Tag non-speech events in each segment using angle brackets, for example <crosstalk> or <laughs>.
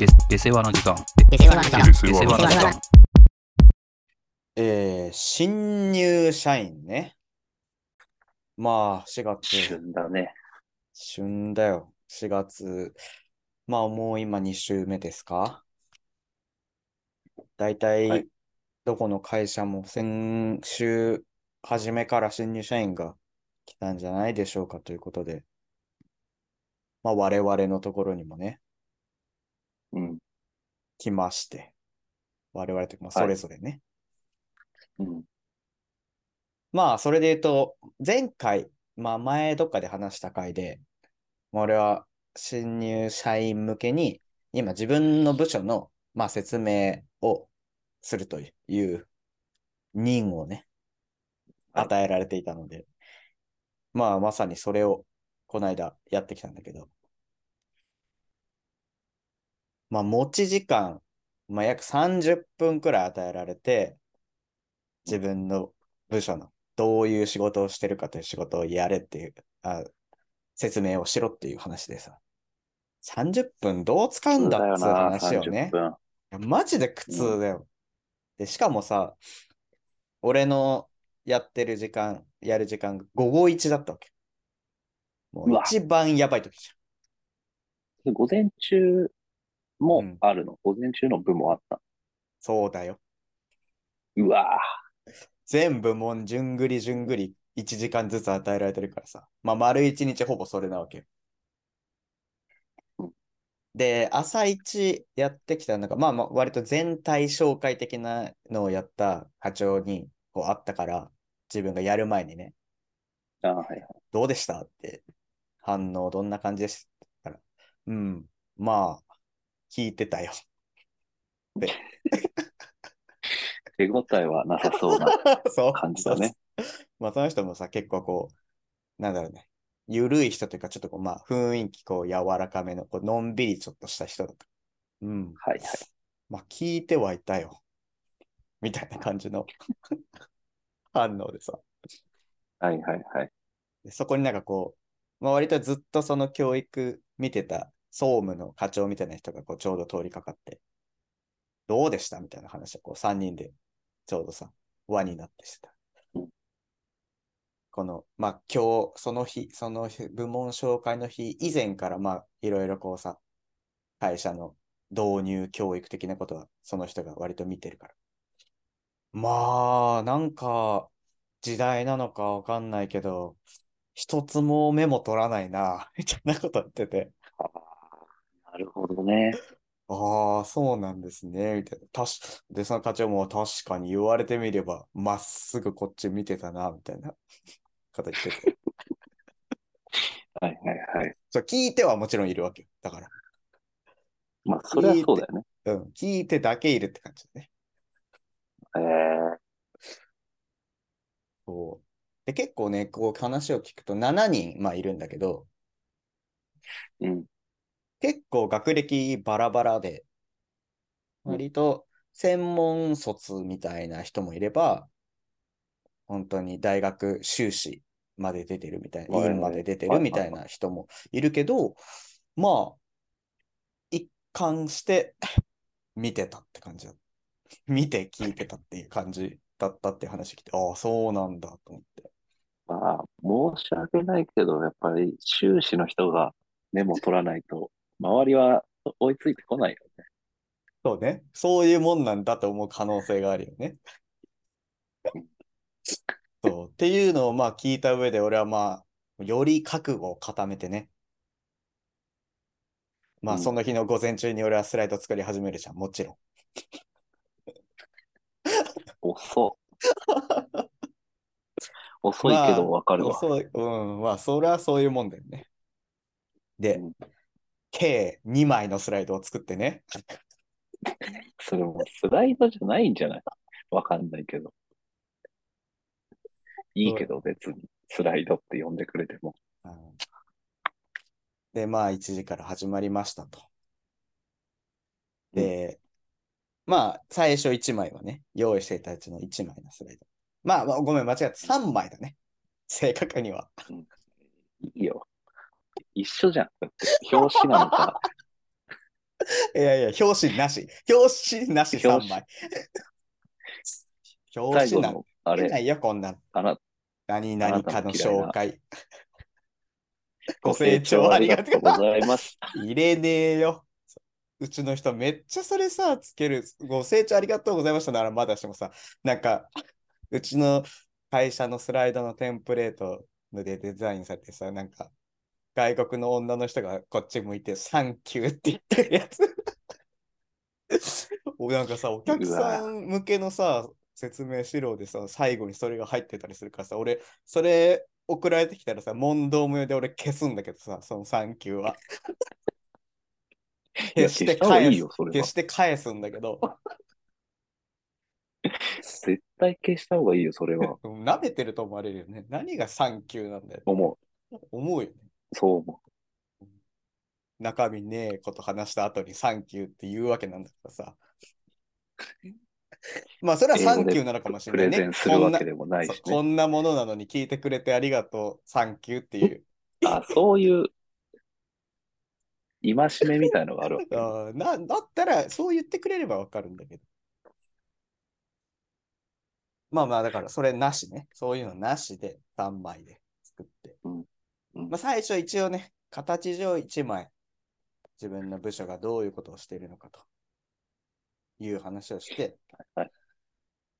で、で世話の時間。で世話の時間で世話の時間。えー、新入社員ね。まあ、4月、旬だね。旬だよ。4月、まあもう今2週目ですか？大は体い、どこの会社も先週初めから新入社員が来たんじゃないでしょうかということで、まあ我々のところにもね、うん。来まして、我々とまあはいそれぞれね。うん。まあ、それで言うと、前回、まあ前どっかで話した回で、まあ俺は新入社員向けに、今自分の部署の、まあ、説明をするという任をね、はい与えられていたので、まあまさにそれをこの間やってきたんだけど、まあ持ち時間、まあ約30分くらい与えられて、自分の部署のどういう仕事をしてるかという仕事をやれっていう、あ説明をしろっていう話でさ、30分どう使うんだっつう話をね30、分。いやマジで苦痛だよ。で、しかもさ、俺のやってる時間、やる時間が午後1だったわけ。もう一番やばい時じで午前中うもんあるの。午前中の部もあった。そうだよ。うわ全部もう順繰り順繰り1時間ずつ与えられてるからさ。まあ、丸1日ほぼそれなわけようん。で、朝一やってきたのが、まあまあ、割と全体紹介的なのをやった課長にこうあったから、自分がやる前にね、ーあーはいはい。どうでした？って反応どんな感じでした？うん、まあ、聞いてたよ。で、<laughs> 手応えはなさそうな <laughs> そう感じだね。そうそうまあ、その人もさ、結構こう、なんだろうね、ゆるい人というか、ちょっとこう、まあ、雰囲気こう、柔らかめの、こう、のんびりちょっとした人だった。うん。はいはい。まあ、聞いてはいたよ。みたいな感じの <laughs> 反応でさ。はいはいはい。でそこになんかこう、まあ、割とずっとその教育見てた総務の課長みたいな人がこうちょうど通りかかって、どうでしたみたいな話をこう3人でちょうどさ、輪になってしてた。この、まあ今日、その日、その日部門紹介の日以前からまあいろいろこうさ、会社の導入教育的なことはその人が割と見てるから。まあ、なんか時代なのかわかんないけど、一つもメモ取らないな、みたいなこと言ってて、なるほどね。ああ、そうなんですね、みたいな。たし、で、その課長も確かに言われてみれば、まっすぐこっち見てたな、みたいなこと言ってて。<laughs> はいはいはい。そう、聞いてはもちろんいるわけよ。だから、まあ、それはそうだよね。うん、聞いてだけいるって感じだね。えー、そう。で、結構ね、こう話を聞くと7人、まあいるんだけど、うん。結構学歴バラバラで、うん割と専門卒みたいな人もいれば、本当に大学修士まで出てるみたいな、はいはい院まで出てはいるみたいな人もいるけど、まあ、一貫して見てたって感じだ。見て聞いてたっていう感じだったって話聞いて、ああ、そうなんだと思って。まあ、申し訳ないけど、やっぱり修士の人がメモ取らないと、周りは追いついてこないよね。そうね。そういうもんなんだと思う可能性があるよね。<laughs> そう。っていうのをまあ聞いた上で、俺はまあ、より覚悟を固めてね。まあ、うんその日の午前中に俺はスライド作り始めるじゃん。もちろん。遅。<laughs> 遅いけどわかるわ。そう、うん。まあ、それはそういうもんだよね。で、うん計2枚のスライドを作ってね。<laughs> それもスライドじゃないんじゃない？わかんないけど。いいけど別にスライドって呼んでくれても。うんで、まあ、1時から始まりましたと。で、まあ、最初1枚はね、用意していたうちの1枚のスライド。まあ、まあ、ごめん、間違って3枚だね。正確には。いいよ。一緒じゃん。だって表紙なのか、<laughs> いやいや、表紙なし。表紙なし3枚。表紙 <laughs> なんの、あれ、てないよ、こんなの。あな、何々かの紹介。<laughs> ご清聴ありがとうございます。入れねえよ。うちの人めっちゃそれさ、つける。ご清聴ありがとうございましたならまだしもさ、なんか、うちの会社のスライドのテンプレートでデザインされてさ、なんか、外国の女の人がこっち向いて、サンキューって言ってるやつ。<laughs> おなんかさ、お客さん向けのさ、説明資料でさ、最後にそれが入ってたりするからさ、俺、それ送られてきたらさ、問答無用で俺消すんだけどさ、そのサンキューは。<laughs> 消して返すいい消し。て返すんだけど、絶対消した方がいいよ、それは。<laughs> 舐めてると思われるよね。何がサンキューなんだよ。思思うよね。う。そう思中身ねえこと話した後にサンキューって言うわけなんだからさ。<laughs> まあ、それはサンキューなのかもう。しれないね。するわけでもないしね。こんなものなのに聞いてくれてありがとう、サンキューっていう。<laughs> あ、そういう、戒めみたいのがあるわけ。あ <laughs> ーなだったら、そう言ってくれればわかるんだけど。まあまあ、だから、それなしね。そういうのなしで、3枚で作って。うんうんまあ、最初一応ね、形上1枚、自分の部署がどういうことをしているのかという話をして、はい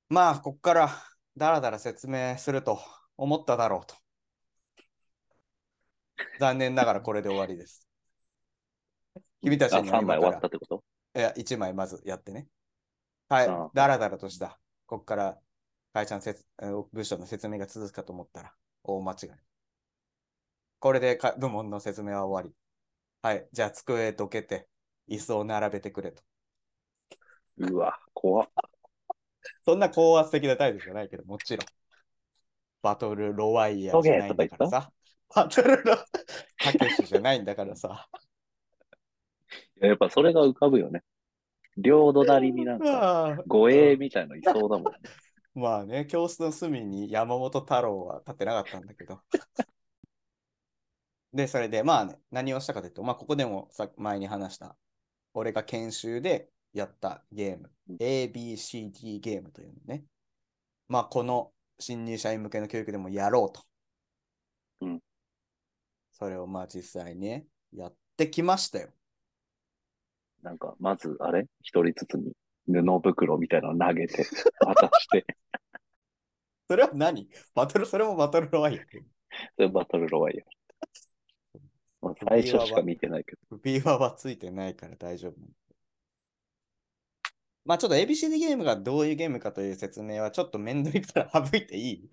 まあ、こっからだらだら説明すると思っただろうと。残念ながらこれで終わりです。君たちあ、には3枚終わったってこと？いや、1枚まずやってね。はいだらだらとした。こっから会社の部署の説明が続くかと思ったら、大間違い。これでか部門の説明は終わり。はい、じゃあ机どけて、椅子を並べてくれと。うわ、怖っ。そんな高圧的な態度じゃないけど、もちろん。バトルロワイヤーじゃないんだからさ。バトルロ、<laughs> たけしじゃないんだからさ。いややっぱそれが浮かぶよね。領土なりになんか、<laughs> 護衛みたいのいそうだもんね。<laughs> まあね、教室の隅に山本太郎は立ってなかったんだけど。で、それで、まあね、何をしたかというと、まあ、ここでもさ前に話した、俺が研修でやったゲーム、うん ABCD ゲームというのね。まあ、この新入社員向けの教育でもやろうと。うん。それをまあ実際ね、やってきましたよ。なんか、まず、あれ？一人ずつに布袋みたいなの投げて、渡して、<laughs> <laughs> それは何？バトル、それもバトルロワイヤル。それバトルロワイヤル。まあ、最初しか見てないけど。ビーバーはついてないから大丈夫。まあちょっと ABCD ゲームがどういうゲームかという説明はちょっとめんどいから省いていい？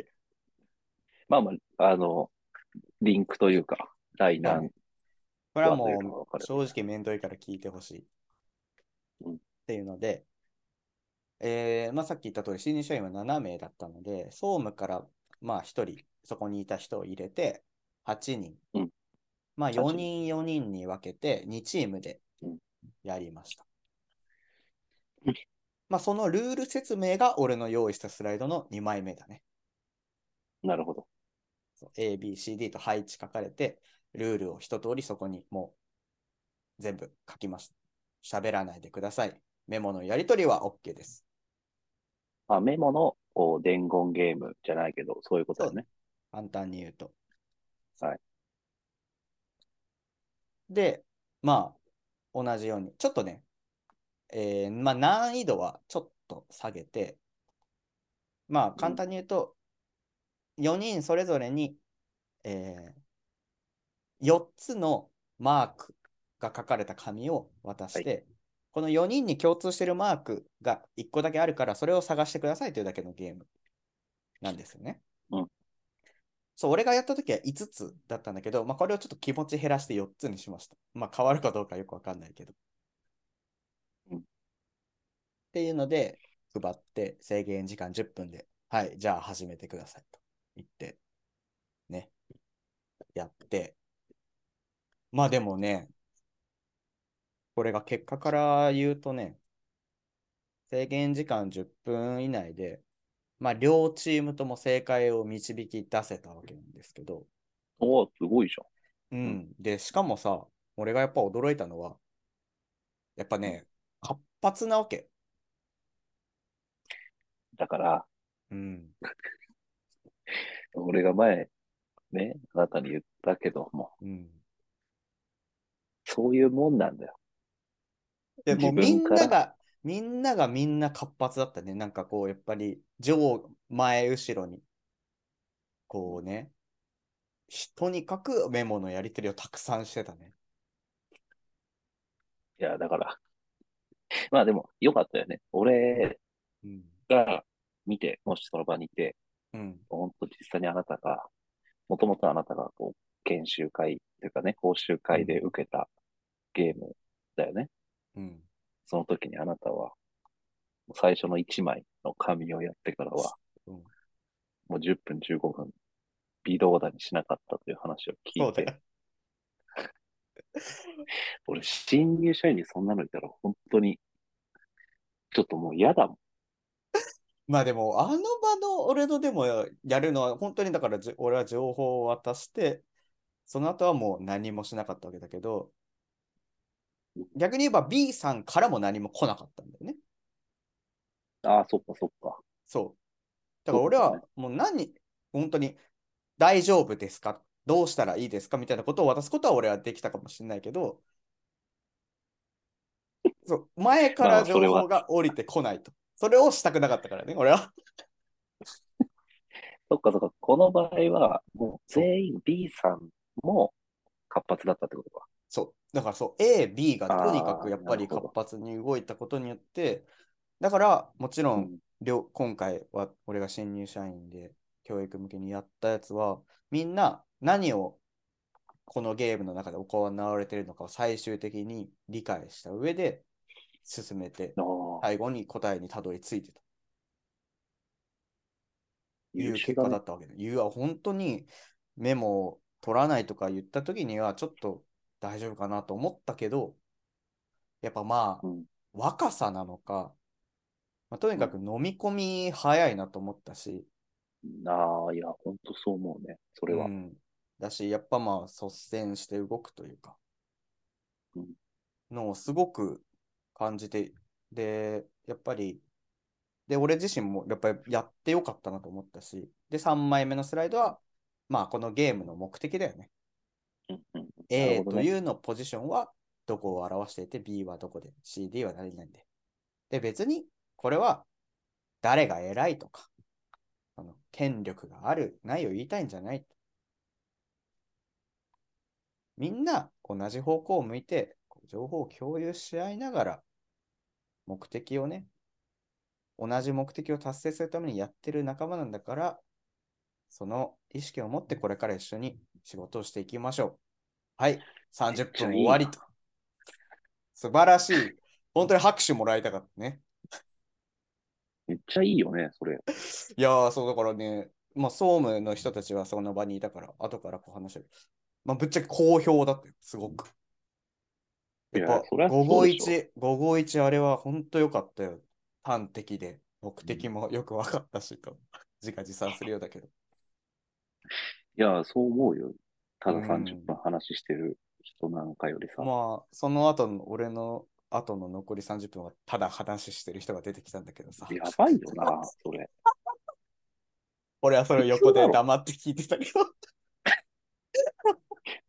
まあまあ、あの、リンクというか、第何これはもう正直めんどいから聞いてほしい。うんっていうので、えーまあさっき言った通り新入社員は7名だったので、総務からまあ1人、そこにいた人を入れて8人。うんまあ8 4人4人に分けて2チームでうんやりました。うんまあそのルール説明が俺の用意したスライドの2枚目だね。なるほど。A, B, C, D と配置書かれて、ルールを一通りそこにもう全部書きました。喋らないでください。メモのやり取りは OK です。まあ、メモのこう伝言ゲームじゃないけど、そういうことだね。簡単に言うと。はい。で、まあ、同じように、ちょっとね、えーまあ、難易度はちょっと下げて、まあ、簡単に言うと、4人それぞれに、え4つのマークが書かれた紙を渡して、この4人に共通しているマークが1個だけあるから、それを探してくださいというだけのゲームなんですよね。うんそう、俺がやったときは5つだったんだけど、まあ、これをちょっと気持ち減らして4つにしました。まあ、変わるかどうかよくわかんないけど。うんっていうので、配って制限時間10分で、はい、じゃあ始めてくださいと言って、ね、やって。まあでもね、これが結果から言うとね、制限時間10分以内で、まあ両チームとも正解を導き出せたわけなんですけど、おお、すごいじゃん。うん。で、しかもさ、俺がやっぱ驚いたのは、やっぱね、活発なわけ。だから、うん。<laughs> 俺が前、ね、あなたに言ったけども、うん。そういうもんなんだよ。でもうみんなが、みんながみんな活発だったね。なんかこう、やっぱり、上、前、後ろに、こうね、しとにかくメモのやり取りをたくさんしてたね。いや、だから、まあでも、よかったよね。俺うん。が見て、もしその場にいて、うん。本当実際にあなたが、もともとあなたがこう、研修会というかね、講習会で受けたゲームだよね。うん。その時にあなたは、最初の1枚の紙をやってからは、うんもう10分、15分、微動だにしなかったという話を聞いて。<laughs> 俺、新入社員にそんなのいたら本当に、ちょっともう嫌だもん。まあでも、あの場の俺のでもやるのは、本当にだからじ俺は情報を渡して、その後はもう何もしなかったわけだけど、逆に言えば B さんからも何も来なかったんだよね。ああ、そっかそっか。そう。だから俺はもう何、本当に大丈夫ですか？どうしたらいいですか？みたいなことを渡すことは俺はできたかもしれないけど、そう前から情報が降りてこないと。それをしたくなかったからね、俺は。<laughs> そっかそっか。この場合は、もう全員 B さんも活発だったってことか。そう。だからそう、A、B がとにかくやっぱり活発に動いたことによって、だからもちろうんん両今回は俺が新入社員で教育向けにやったやつは、みんな何をこのゲームの中で行われているのかを最終的に理解した上で進めて、最後に答えにたどり着いてたという結果だ。ったわけで。いうは本当にメモを取らないとか言った時にはちょっと大丈夫かなと思ったけど、やっぱまあ、うん若さなのか、まあ、とにかく飲み込み早いなと思ったし、ああ、いや、本当そう思うね。それは。うん、だし、やっぱまあ率先して動くというかうん、のをすごく感じて、で、やっぱり、で、俺自身もやっぱりやってよかったなと思ったし、で、3枚目のスライドは、まあこのゲームの目的だよね。A。というのポジションはどこを表していて、B はどこで、CD は何々で。で、別にこれは誰が偉いとか、あの権力がある、ないを言いたいんじゃない。みんな同じ方向を向いて、情報を共有し合いながら、目的をね、同じ目的を達成するためにやってる仲間なんだから、その意識を持ってこれから一緒に仕事をしていきましょう。はい、30分終わりと。素晴らしい。本当に拍手もらいたかったね。めっちゃいいよね、それ。いやー、そうだからね、まあ、総務の人たちはその場にいたから、後からこう話してる。まあ、ぶっちゃけ好評だったよ、すごく。やっぱいやそりゃそうでしょ551、551あれは本当良かったよ。端的で、目的もよく分かったしと、自画自賛するようだけど。いや、そう思うよ。ただうん30分話してる人なんかよりさ。まあ、その後の、俺の後の残り30分はただ話してる人が出てきたんだけどさ。やばいよな、それ。<laughs> 俺はそれを横で黙って聞いてたけど。<laughs>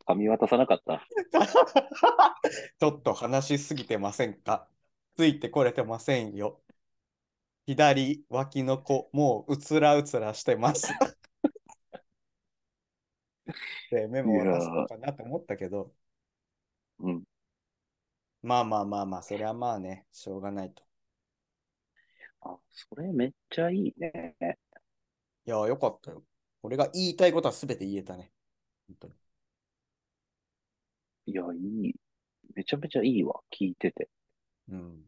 髪渡さなかった。<laughs> ちょっと話しすぎてませんか？ついてこれてませんよ。左脇の子、もううつらうつらしてます。<laughs> で、メモを出すのかなと思ったけど、うん。まあまあまあまあ、それはまあね、しょうがないと。あ、それめっちゃいいね。いや、よかったよ。俺が言いたいことはすべて言えたね。本当に。いや、いい。めちゃめちゃいいわ、聞いてて。うん。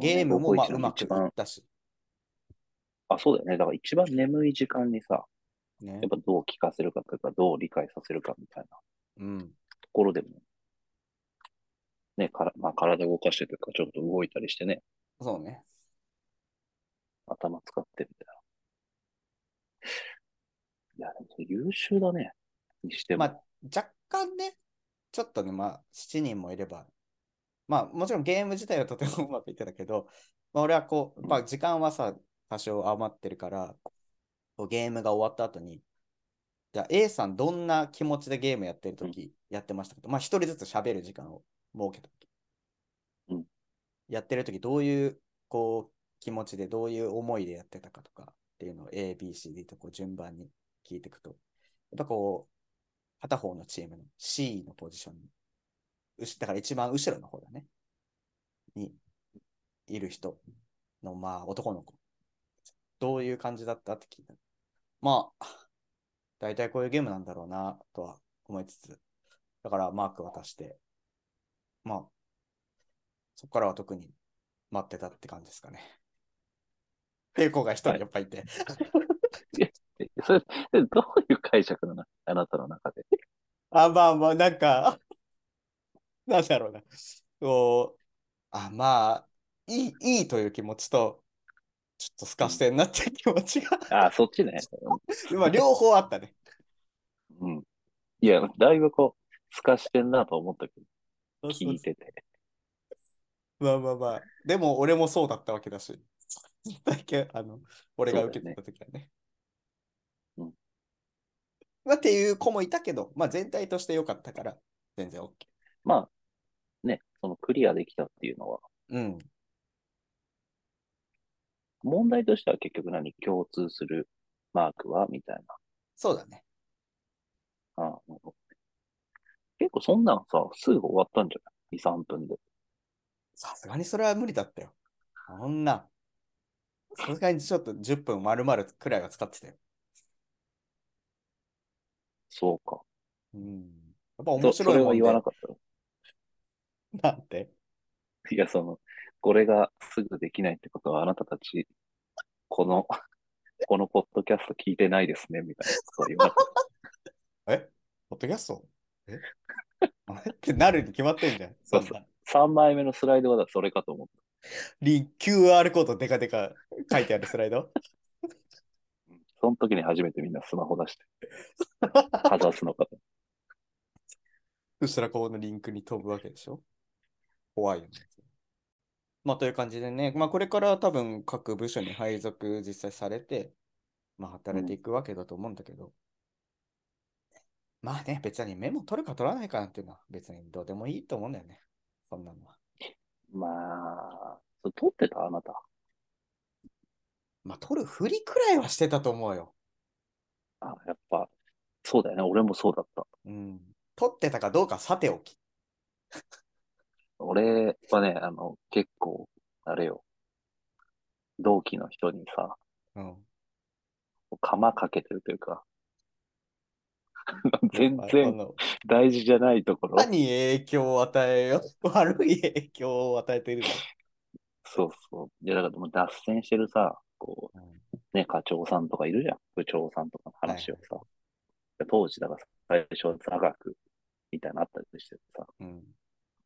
ゲームもまあ551のうまくいったし、あ、そうだよね。だから一番眠い時間にさ、ねやっ。ぱどう聞かせるかというか、どう理解させるかみたいなうん。ところでも、ね、からまあ、体動かしてというか、ちょっと動いたりしてね、そうね。頭使ってみたいな。いや、でも優秀だね。にしても。まあ、若干ね、ちょっとね、まあ、7人もいればまあもちろんゲーム自体はとてもうまくいってたけど、まあ、俺はこう、まあ時間はさ、多少余ってるから、こうゲームが終わった後に、じゃあ A さんどんな気持ちでゲームやってるときやってましたかと、まあ一人ずつ喋る時間を設けたとき。うんやってるときどういうこう気持ちでどういう思いでやってたかとかっていうのを A、B、C、D とこう順番に聞いていくと、やっぱこう、片方のチームの C のポジションに、だから一番後ろの方だね。にいる人の、まあ男の子。どういう感じだったって聞いた。まあ、大体こういうゲームなんだろうなとは思いつつ、だからマーク渡して、まあ、そこからは特に待ってたって感じですかね。平行が一人やっぱいて。<laughs> それどういう解釈なのあなたの中で？あ、まあまあ、なんか、なんだろうな。こう、あ、まあ、いい、いいという気持ちと、ちょっと透かしてんなって気持ちが、あ、そっちね。<laughs> まあ両方あったね。うん。いや、だいぶこう、透かしてんなと思ったけど、聞いてて。まあまあまあ、でも俺もそうだったわけだし、だけあの、俺が受けてた時はね。うんまあっていう子もいたけど、まあ全体として良かったから、全然 OK。まあ、ね、そのクリアできたっていうのは、うん。問題としては結局何共通するマークはみたいそうだね。な。ああなるほど結構そんなんさ、すぐ終わったんじゃない ?2、3分で。さすがにそれは無理だったよ。そんな。さすがにちょっと10分丸々くらいは使ってたよ。そうか。うん。やっぱ面そそれは白いもんで。言わなかったのなんて。いや、その、これがすぐできないってことは、あなたたち、この、<laughs> このポッドキャスト聞いてないですね、みたいな。<laughs> え？ポッドキャスト？え？あれ？ってなるに決まってんじゃん。そうそうそんな3枚目のスライドはそれかと思っリン QR コードデカデカ書いてあるスライド？た。その時に初めてみんなスマホ出して、かざすのかと。<laughs> そしたらこのリンクに飛ぶわけでしょ？怖いよね。まあという感じでね、まあこれから多分各部署に配属実際されて、まあ働いていくわけだと思うんだけど、まあね、別にメモ取るか取らないかなんていうのは別にどうでもいいと思うんだよね。そんなのは。まあ、それ撮ってた？あなた。まあ取るふりくらいはしてたと思うよ。あ、やっぱ、そうだよね。俺もそうだった。うん。取ってたかどうかさておき。俺はね、あの、結構、あれよ。同期の人にさ、うん。釜かけてるというか、<laughs> 全あ然の大事じゃないところ。何影響を与えよう、<laughs> 悪い影響を与えているそうそう。いや、だからもう脱線してるさ、この。う、ね、課長さんとかいるじゃん。部長さんとかの話をさ。当時、だから最初、座学みたいなのあったりしてさ、うん。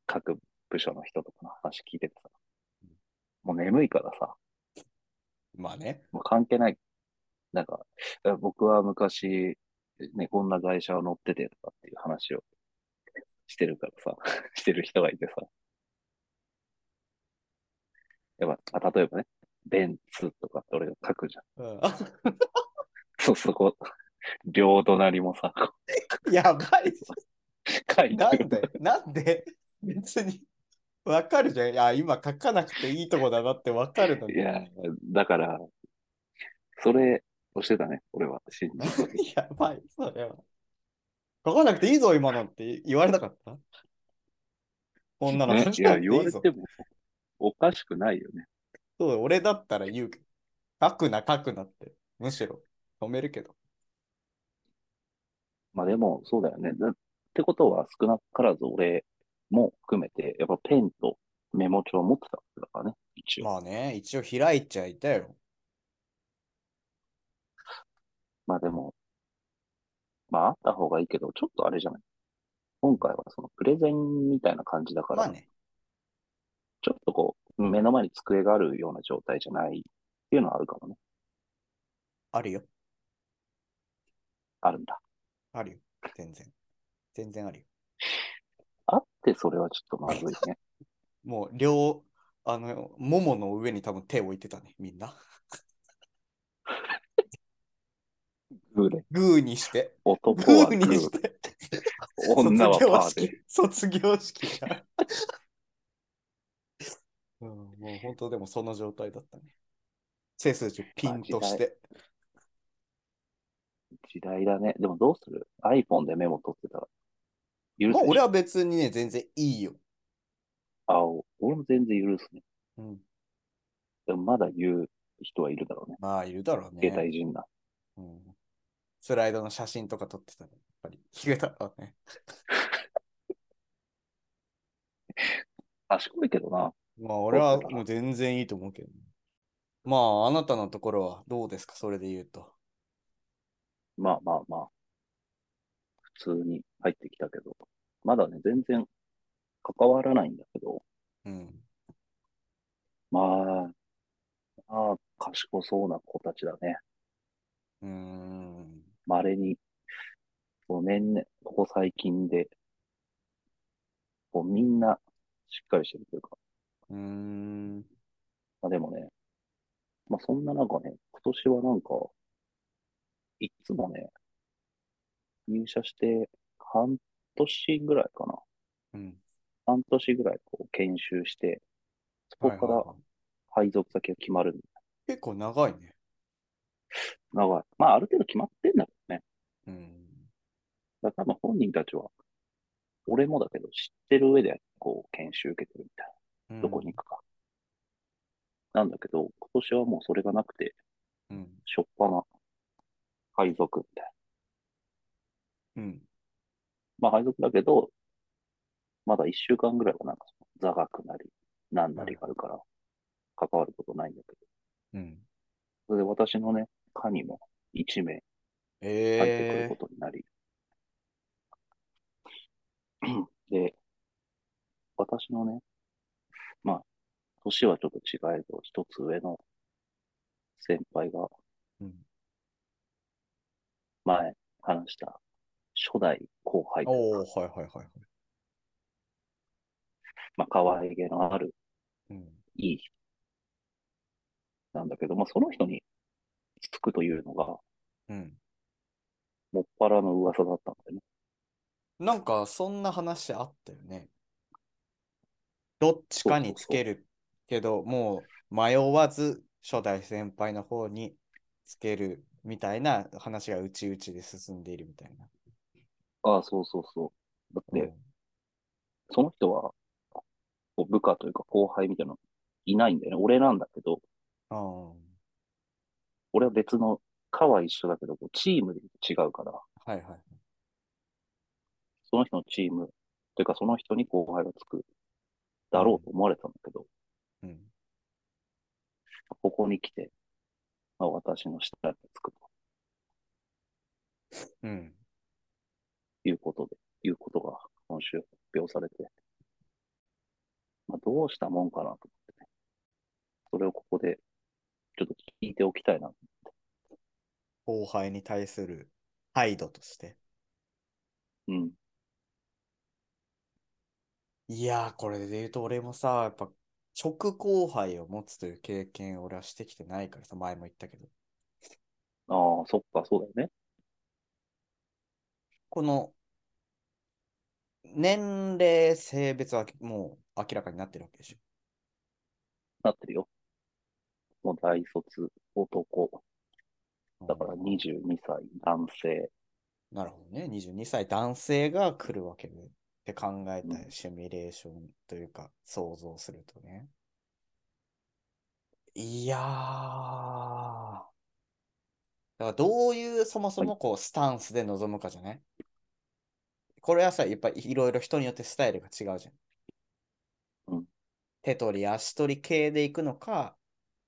各部署の人とかの話聞いててさ、もう眠いからさ、まあね。もう関係ない。なんか、え僕は昔、ね、こんな会社を乗っててとかっていう話をしてるからさ、<laughs> してる人がいてさ。やっぱ、あ例えばね、ベンツとかって俺が書くじゃん。うん、そう、そこ、両隣もさ、こ <laughs> やばい。う <laughs> 書いてるなんで？なんで？別に。わかるじゃん。いや、今書かなくていいとこだなってわかるのに。いや、だから、それをしてたね、俺は。信じてやばい、それは。書かなくていいぞ、今のって言われなかった？こんなのねいや、書かなくていいぞ言われて。もおかしくないよね。そう、俺だったら言うけど。書くな、書くなって。むしろ止めるけど。まあでも、そうだよね。だってことは、少なからず俺も含めて、やっぱペンとメモ帳を持ってたわけだからね、一応。まあね、一応開いちゃいたよ。まあでも、まああった方がいいけど、ちょっとあれじゃない？今回はそのプレゼンみたいな感じだから、まあね。ちょっとこう、目の前に机があるような状態じゃないっていうのはあるかもね。あるよ。あるんだ。あるよ。全然。全然あるよ。あってそれはちょっとまずいね。<laughs> もう両、あの、ももの上に多分手を置いてたね、みんな。<laughs> グーで。グーにして。男グはグーにしー。て。女はパーで。卒業式。卒業式が。<laughs> うん、もう本当でもその状態だったね。背筋ピンとして。時代だね。でもどうする ?iPhone でメモ取ってたら。許まあ俺は別にね、全然いいよ。あ、俺も全然許すね。うん、でもまだ言う人はいるだろうね。まあいるだろう携ね。帯人な。うん、スライドの写真とか撮ってたら、やっぱり言うだろうね。<laughs> 賢いけどな。まあ俺はもう全然いいと思うけどね。まああなたのところはどうですか？それで言うと。まあまあまあ。普通に入ってきたけど。まだね、全然関わらないんだけど。うん。まあ、まあ、賢そうな子たちだね。うーん。稀に、こう年々、ここ最近で、こうみんなしっかりしてるというか、うーん。まあでもね、まあそんな中ね、今年はなんか、いつもね、入社して半年ぐらいかな。うん。半年ぐらいこう研修して、そこからはいはいはい配属先が決まるんだ。結構長いね。長い。まあある程度決まってんだろうね。うん。だから多分本人たちは、俺もだけど知ってる上でこう研修受けてるみたいな。どこに行くか。なんだけど、今年はもうそれがなくて、うん。しょっぱな配属みたいな。うん。まあ配属だけど、まだ一週間ぐらいはなんか座学なり、なんなりがあるから、関わることないんだけど。うん。それで私のね、課にも1名入ってくるえことになり。<clears throat> で、私のね、まあ、年はちょっと違えど、一つ上の先輩がー。うん。前話した初代後輩とおー、はいはいはいはい。まあ、可愛げのあるうん。いい人なんだけど、まあ、その人につくというのが、うん。もっぱらの噂だったんだよね。なんか、そんな話あったよね。どっちかにつけるけど、もう迷わず初代先輩の方につけるみたいな話がうちうちで進んでいるみたいな。ああ、そうそうそう。だって、うんその人は、こう部下というか後輩みたいなのいないんだよね。俺なんだけど、あー俺は別の、課は一緒だけど、こうチームで違うから、はいはい。その人のチーム、というかその人に後輩がつくだろうと思われたんだけど、うん。ここに来て、まあ、私の下につくとうん。いうことで、いうことが今週発表されて、まあ、どうしたもんかなと思ってね。それをここで、ちょっと聞いておきたいな。後輩に対する態度として。うん。いやー、これで言うと俺もさ、やっぱ直後輩を持つという経験を俺はしてきてないからさ、前も言ったけど。ああ、そっか、そうだよね。この年齢、性別はもう明らかになってるわけでしょ？なってるよ。もう大卒男。だからうん22歳男性。なるほどね。22歳男性が来るわけで。って考えうんたシミュレーションというか、想像するとね。いやー。だからどういうそもそもこうスタンスで臨むかじゃない？これはさ、やっぱりいろいろ人によってスタイルが違うじゃん。うん手取り足取り系でいくのか、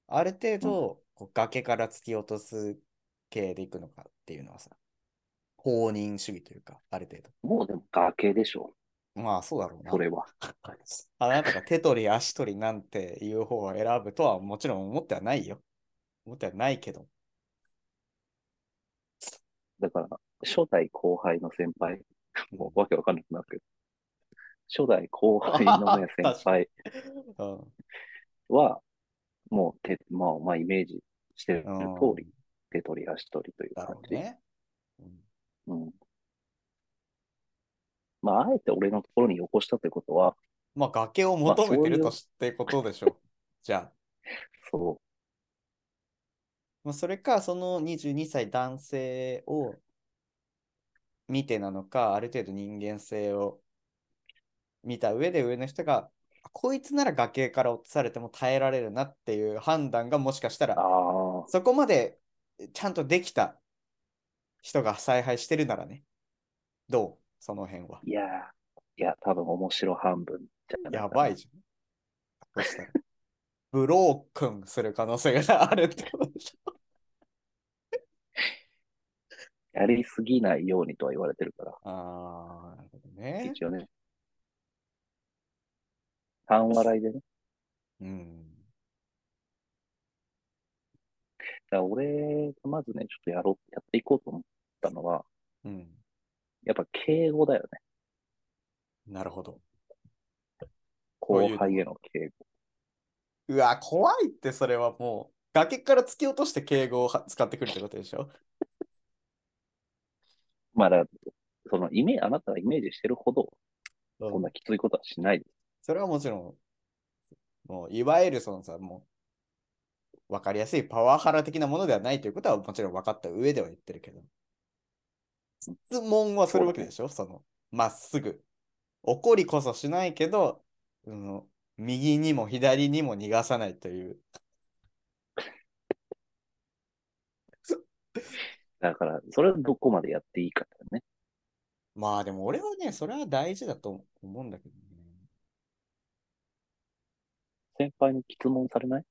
ある程度、こう崖から突き落とす系でいくのかっていうのはさ、放任主義というか、ある程もうでも崖でしょ。度。まあそうだろうな。それは。<laughs> あなたが手取り足取りなんていう方を選ぶとはもちろん思ってはないよ。思ってはないけど。だから、初代後輩の先輩、<laughs> もうわけわかんなくなるけど、初代後輩のね、先輩うん。<laughs> は、もう、て、まあ、まあ、イメージしてるうん通り、手取り足取りという感じ。うね。うんうん。まあ、あえて俺のところによこしたということは、まあ、崖を求めてるとしてことでしょ。じゃあ。<laughs> そまあ、それか、その22歳男性を見てなのか、ある程度人間性を見た上で上の人が、こいつなら崖から落とされても耐えられるなっていう判断がもしかしたう。ら、そこまでちゃんとできた人が采配してるならね。どう？その辺は。いやー、いや、多分面白半分じゃやばいじゃん。そしたら。ブロークンする可能性があるってことでしょ。やりすぎないようにとは言われてるから、ああ、なるほどね。一応ね。半笑いでね。うん。だから俺がまずね、ちょっとやろう、やっていこうと思ったのは、うん。やっぱ敬語だよね。なるほど。後輩への敬語。うわ、怖いって、それはもう、崖から突き落として敬語をは使ってくるってことでしょ？まあだそのイメージ、あなたがイメージしてるほど、うんそんなきついことはしないです。それはもちろん、もう、いわゆるそのさ、もう、わかりやすいパワハラ的なものではないということはもちろん分かった上では言ってるけど、質問はするわけでしょ？その、まっすぐ。怒りこそしないけど、うん、右にも左にも逃がさないという。だから、それはどこまでやっていいかだよね。まあでも俺はね、それは大事だと思うんだけどね。先輩に質問されない？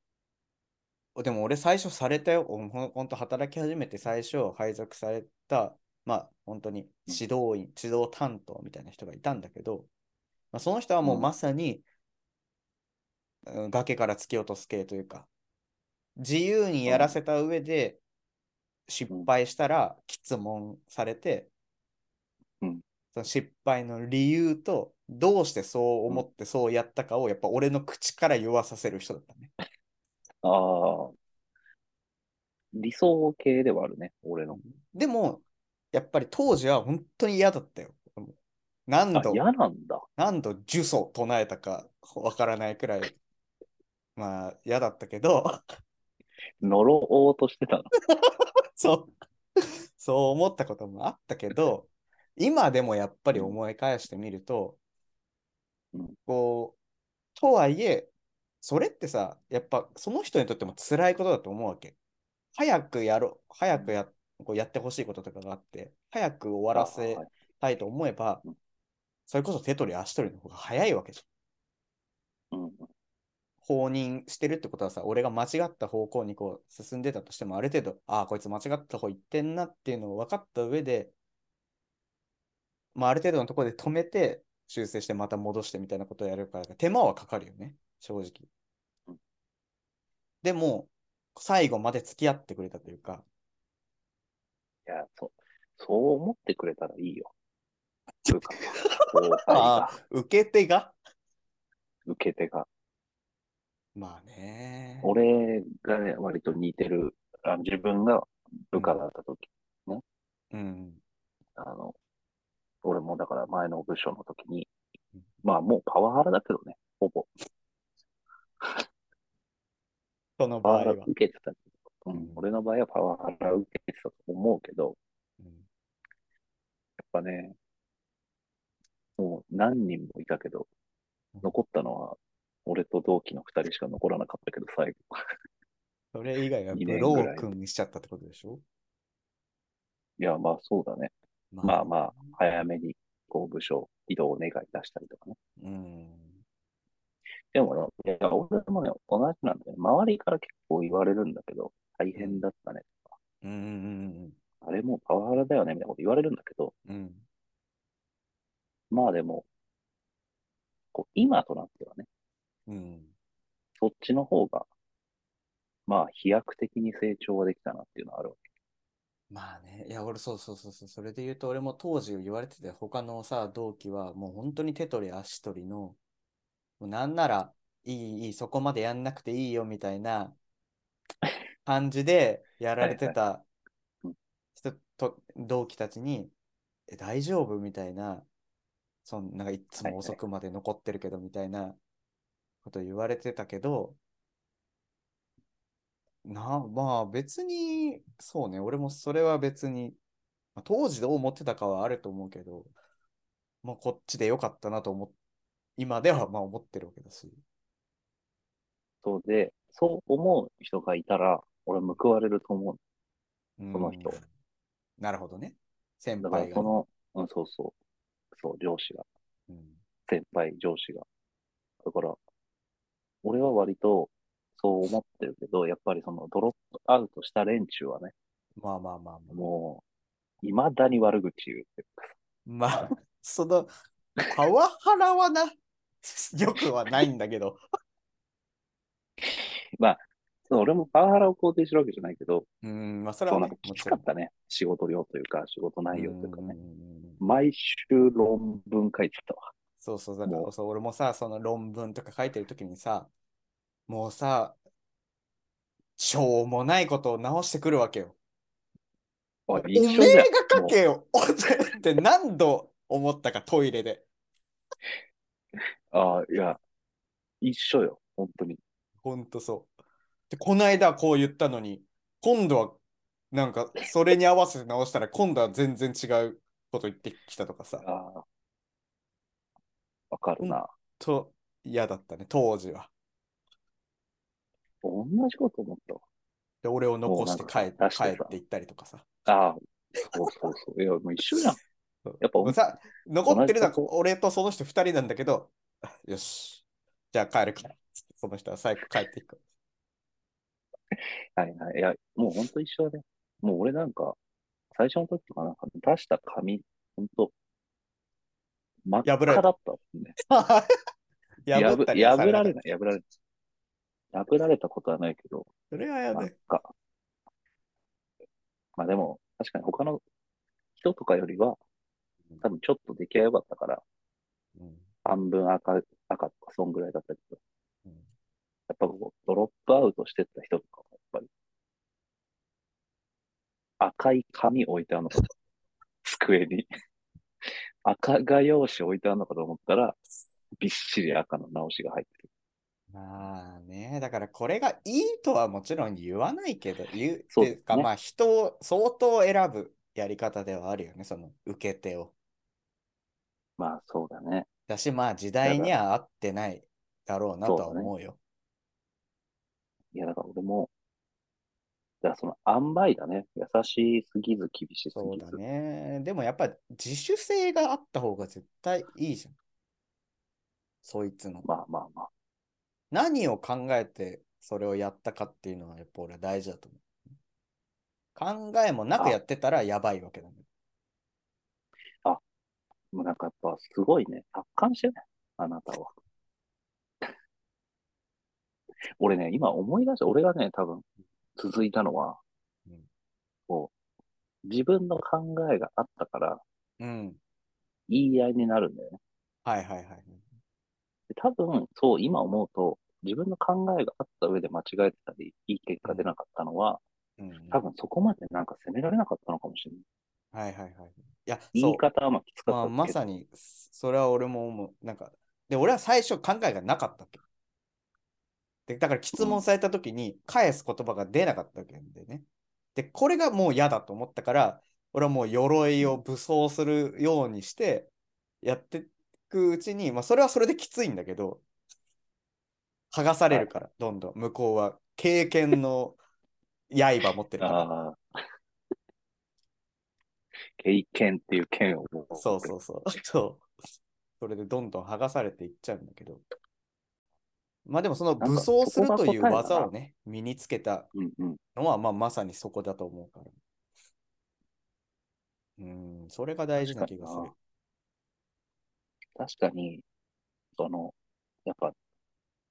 でも俺最初されたよ。ほんほんと働き始めて最初配属された、まあ本当に指導員、指導担当みたいな人がいたんだけど、まあ、その人はもううんまさに、うん崖から突き落とす系というか、自由にやらせた上で失敗したら質問されて、うんその失敗の理由とどうしてそう思ってそうやったかをやっぱ俺の口から言わさせる人だったね。ああ。理想系ではあるね、俺の。でも、やっぱり当時は本当に嫌だったよ。何あ、度、嫌なんだ。何度呪詛唱えたかわからないくらい、まあ嫌だったけど、呪おうとしてたの。<laughs> そう、<laughs> そう思ったこともあったけど、今でもやっぱり思い返してみると、うん。こう、とはいえ、それってさ、やっぱその人にとっても辛いことだと思うわけ。早くやろう、早くやこうやってほしいこととかがあって、早く終わらせたいと思えばうん、それこそ手取り足取りの方が早いわけじゃん。うん。放任してるってことはさ、俺が間違った方向にこう進んでたとしても、ある程度、ああ、こいつ間違った方行ってんなっていうのを分かった上で、まあ、ある程度のところで止めて、修正してまた戻してみたいなことをやるから、手間はかかるよね、正直うん。でも、最後まで付き合ってくれたというか、いや、そう、そう思ってくれたらいいよ。<laughs> あ、受け手が？受け手が。まあね。俺がね、割と似てる、あ自分が部下だった時、うん。あの、俺もだから前の部署の時にうん、まあもうパワハラだけどね、ほぼ。<laughs> そのパワハラ場合は。受けてたけど、ううんん、俺の場合はパワハラ受けてたと思うけど、うんやっぱね、もう何人もいたけどうん、残ったのは、俺と同期の二人しか残らなかったけど、最後。<laughs> それ以外は二ブロー君にしちゃったってことでしょ？いや、まあそうだね。まあまあ、早めに、こう、部署移動を願い出したりとかね。うん。でもね、いや、俺もね、同じなんだよね。周りから結構言われるんだけど、大変だったねとか、うんうんあれもうパワハラだよね、みたいなこと言われるんだけど、うんうん。まあでも、こう、今となってはね、うん。そっちの方が、まあ、飛躍的に成長はできたなっていうのはあるわけ。まあね、いや、俺そうそうそうそう、それで言うと、俺も当時言われてて、他のさ、同期はもう本当に手取り足取りの、もうなんなら、いい、いい、そこまでやんなくていいよみたいな感じでやられてたうん人と、同期たちに、え、大丈夫みたいな、そんなんかいつも遅くまで残ってるけどみたいなこと言われてたけど、な、まあ別に、そうね、俺もそれは別に、まあ当時どう思ってたかはあると思うけど、まあこっちでよかったなと思っ、今ではまあ思ってるわけだし。そうで、そう思う人がいたら、俺報われると思う。うんその人なるほどね。先だから輩がね。その、うん、そうそう、そう、上司が、うん先輩、上司が。だから、俺は割とそう思ってるけど、やっぱりそのドロップアウトした連中はね、まあまあまあまあ。もう、未だに悪口言うってまあ、その、パワハラはな、よくはないんだけど。<laughs> そう俺もパワハラを肯定してるわけじゃないけど、うん、まあそれそうはね、なんかきつ。かったね。仕事量というか、仕事内容というかね。毎週論文書いてたわ。そうそう、だからそう俺もさ、その論文とか書いてるときにさ、もうさ、しょうもないことを直してくるわけよ。あおめえが。書けよ <laughs> って何度思ったか、トイレで。ああ、いや、一緒よ。本当に。ほんとそう。で、この間こう言ったのに、今度はなんかそれに合わせて直したら今度は全然違うこと言ってきたとかさ、ああ。わかるな。と嫌だったね、当時は。同じこと思ったわ。で、俺を残して帰もうなんか出してさ帰っていったりとかさ。ああ、そうそうそう。いや、もう一緒じゃん。やっぱもうさ、残ってるのは同じこ俺とその人二人なんだけど、あ <laughs> よし。じゃあ帰るから。つってその人は最後帰っていく。はいはい。いや、もう本当一緒だね。もう俺なんか、最初の時とかなんか出した紙、本当真っ破られた赤だったね。<laughs> 破った破られない、破られない。破られたことはないけど、それはや真っべ。赤。まあでも、確かに他の人とかよりは、多分ちょっと出来は良かったから、うん半分赤、赤とかそんぐらいだったけど、うんやっぱこう、ドロップアウトしてった人とかも、やっぱり、赤い紙置いてあるの机に。赤画用紙置いてあるのかと思ったら、びっしり赤の直しが入ってる。まあね、だからこれがいいとはもちろん言わないけど、言うそうっていうか、ねまあ人を相当選ぶやり方ではあるよね、その受け手を。まあそうだね。だし、まあ時代には合ってないだろうなとは思うよ。いや、だから俺も、だからその塩梅だね。優しすぎず厳しすそうだぎず。ね。でもやっぱ自主性があった方が絶対いいじゃん。そいつの。まあまあまあ。何を考えてそれをやったかっていうのはやっぱ俺は大事だと思う。考えもなくやってたらやばいわけだね。もうなんかやっぱすごいね。達観してね。あなたは。<laughs> 俺ね、今思い出した。俺がね、多分続いたのは、うんこう、自分の考えがあったからうん。言い合いになるんだよね。はいはいはい。で多分、そう、今思うと、自分の考えがあった上で間違えてたり、いい結果出なかったのは、うん、多分そこまでなんか責められなかったのかもしれない。はいはいはい。いや、言い方はまあきつかまあ、ったけど。まさに、それは俺も思う。なんか、で、俺は最初考えがなかったわけ。で、だから質問された時に返す言葉が出なかったわけでね。で、これがもう嫌だと思ったから、俺はもう鎧を武装するようにしてやっていくうちに、まあそれはそれできついんだけど、剥がされるから、どんどん向こうは経験の刃持ってるから。経験っていう剣を。そうそうそう。そう。それでどんどん剥がされていっちゃうんだけど。まあでもその武装するという技をね、身につけたうんうん。のは、まあまさにそこだと思うから。うん、それが大事な気がする。確かに、その、やっぱ、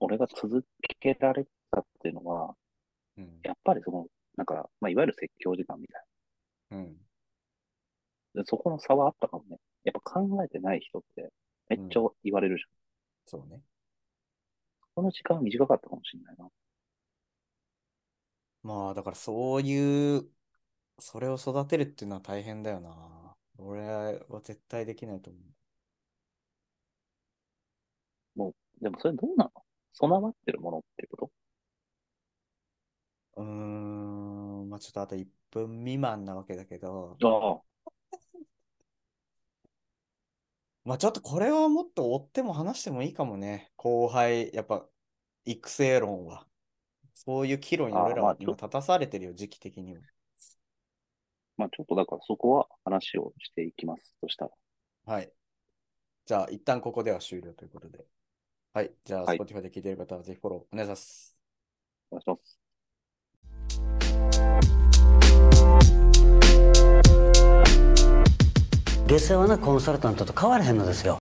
俺が続けられたっていうのは、うん、やっぱりその、なんか、まあ、いわゆる説教時間みたいうん。でそこの差はあったかもね。やっぱ考えてない人ってめっちゃ言われるじゃん。そうね。この時間は短かったかもしれないな。まあ、だからそういう、それを育てるっていうのは大変だよな。俺は絶対できないと思でもそれどうなの？備わってるものっていうこう。うーん、まあちょっとあと1分未満なわけだけど、とああ、まあちょっとこれはもっと追っても話してもいいかもね。後輩、やっぱ育成論は。そういう岐路に俺らは今立たされてるよ、時期的には。まあちょっとだからそこは話をしていきます。そしたら。はい。じゃあ一旦ここでは終了ということで。はい。じゃあ、はい Spotify で聞いている方はぜひフォローお願いします。お願いします。下世話なコンサルタントと変わらへんのですよ。